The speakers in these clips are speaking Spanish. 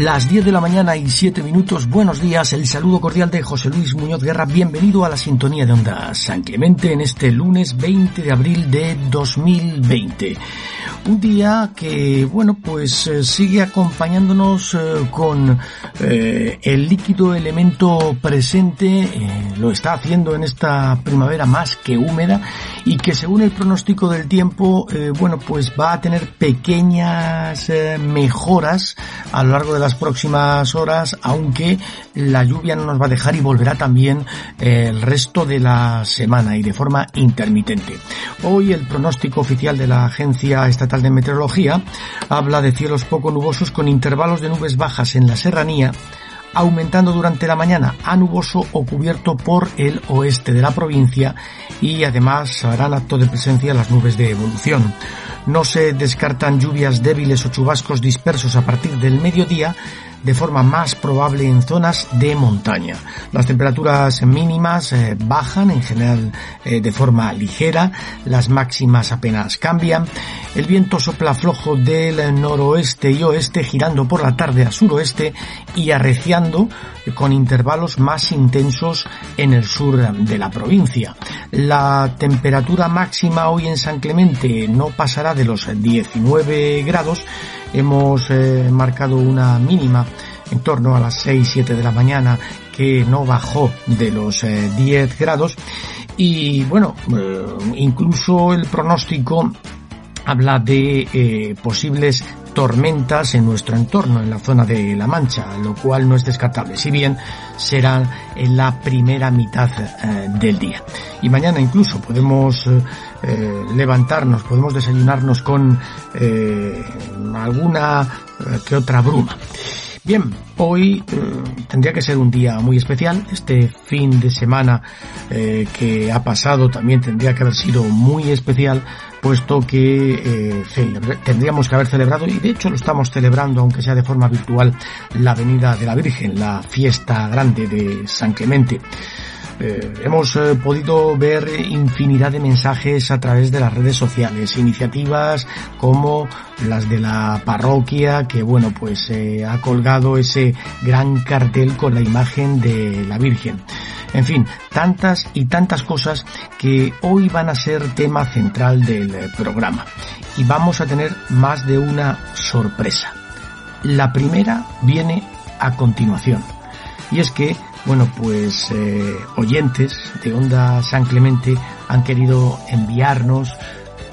Las 10 de la mañana y 7 minutos, buenos días, el saludo cordial de José Luis Muñoz Guerra, bienvenido a la sintonía de Onda San Clemente en este lunes 20 de abril de 2020. Un día que, bueno, pues eh, sigue acompañándonos eh, con eh, el líquido elemento presente, lo está haciendo en esta primavera más que húmeda y que según el pronóstico del tiempo, bueno, pues va a tener pequeñas mejoras a lo largo de las próximas horas, aunque la lluvia no nos va a dejar y volverá también el resto de la semana y de forma intermitente. Hoy el pronóstico oficial de la Agencia Estatal de Meteorología habla de cielos poco nubosos con intervalos de nubes bajas en la serranía aumentando durante la mañana a nuboso o cubierto por el oeste de la provincia y además harán acto de presencia las nubes de evolución. No se descartan lluvias débiles o chubascos dispersos a partir del mediodía, de forma más probable en zonas de montaña. Las temperaturas mínimas eh, bajan en general eh, de forma ligera, las máximas apenas cambian. El viento sopla flojo del noroeste y oeste girando por la tarde a suroeste y arreciando con intervalos más intensos en el sur de la provincia. La temperatura máxima hoy en San Clemente no pasará de los 19 grados hemos eh, marcado una mínima en torno a las 6-7 de la mañana que no bajó de los 10 eh, grados. Y bueno, eh, incluso el pronóstico habla de posibles tormentas en nuestro entorno, en la zona de La Mancha, lo cual no es descartable, si bien serán en la primera mitad del día. Y mañana incluso podemos eh, levantarnos, podemos desayunarnos con eh, alguna eh, que otra bruma. Bien, hoy tendría que ser un día muy especial. Este fin de semana que ha pasado también tendría que haber sido muy especial, puesto que tendríamos que haber celebrado, y de hecho lo estamos celebrando, aunque sea de forma virtual, la Venida de la Virgen, la fiesta grande de San Clemente. Eh, hemos eh, podido ver infinidad de mensajes a través de las redes sociales, iniciativas como las de la parroquia que bueno pues eh, ha colgado ese gran cartel con la imagen de la Virgen. En fin, tantas y tantas cosas que hoy van a ser tema central del programa. Y vamos a tener más de una sorpresa. La primera viene a continuación. Y es que bueno, pues eh, oyentes de Onda San Clemente han querido enviarnos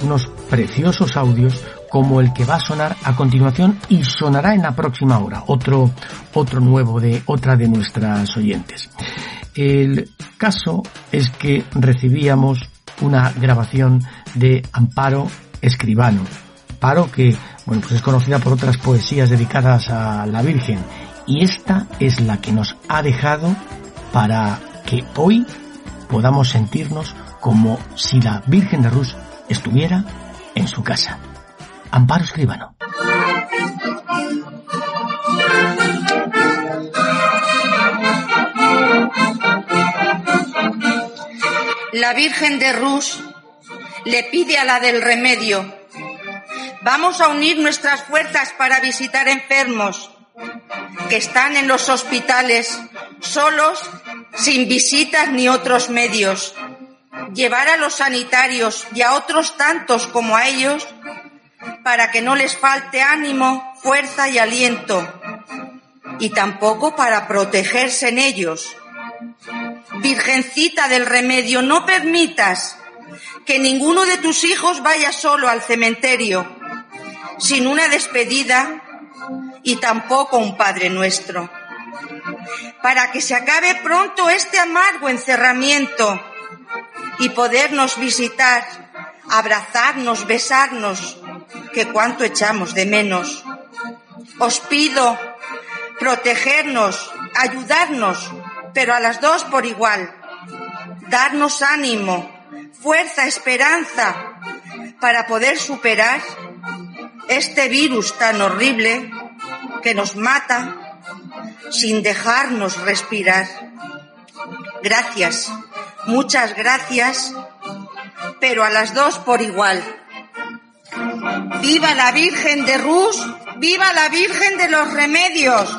unos preciosos audios como el que va a sonar a continuación y sonará en la próxima hora, otro, otro nuevo de otra de nuestras oyentes. El caso es que recibíamos una grabación de Amparo Escribano. Amparo que, bueno, pues es conocida por otras poesías dedicadas a la Virgen y esta es la que nos ha dejado para que hoy podamos sentirnos como si la Virgen de Rus estuviera en su casa. Amparo Escribano. La Virgen de Rus le pide a la del remedio, vamos a unir nuestras fuerzas para visitar enfermos, que están en los hospitales solos, sin visitas ni otros medios. Llevar a los sanitarios y a otros tantos como a ellos para que no les falte ánimo, fuerza y aliento, y tampoco para protegerse en ellos. Virgencita del remedio, no permitas que ninguno de tus hijos vaya solo al cementerio, sin una despedida y tampoco un Padre nuestro. Para que se acabe pronto este amargo encerramiento y podernos visitar, abrazarnos, besarnos, que cuánto echamos de menos. Os pido protegernos, ayudarnos, pero a las dos por igual. Darnos ánimo, fuerza, esperanza para poder superar este virus tan horrible que nos mata sin dejarnos respirar. Gracias, muchas gracias, pero a las dos por igual. Viva la Virgen de Rus ¡Viva la Virgen de los Remedios!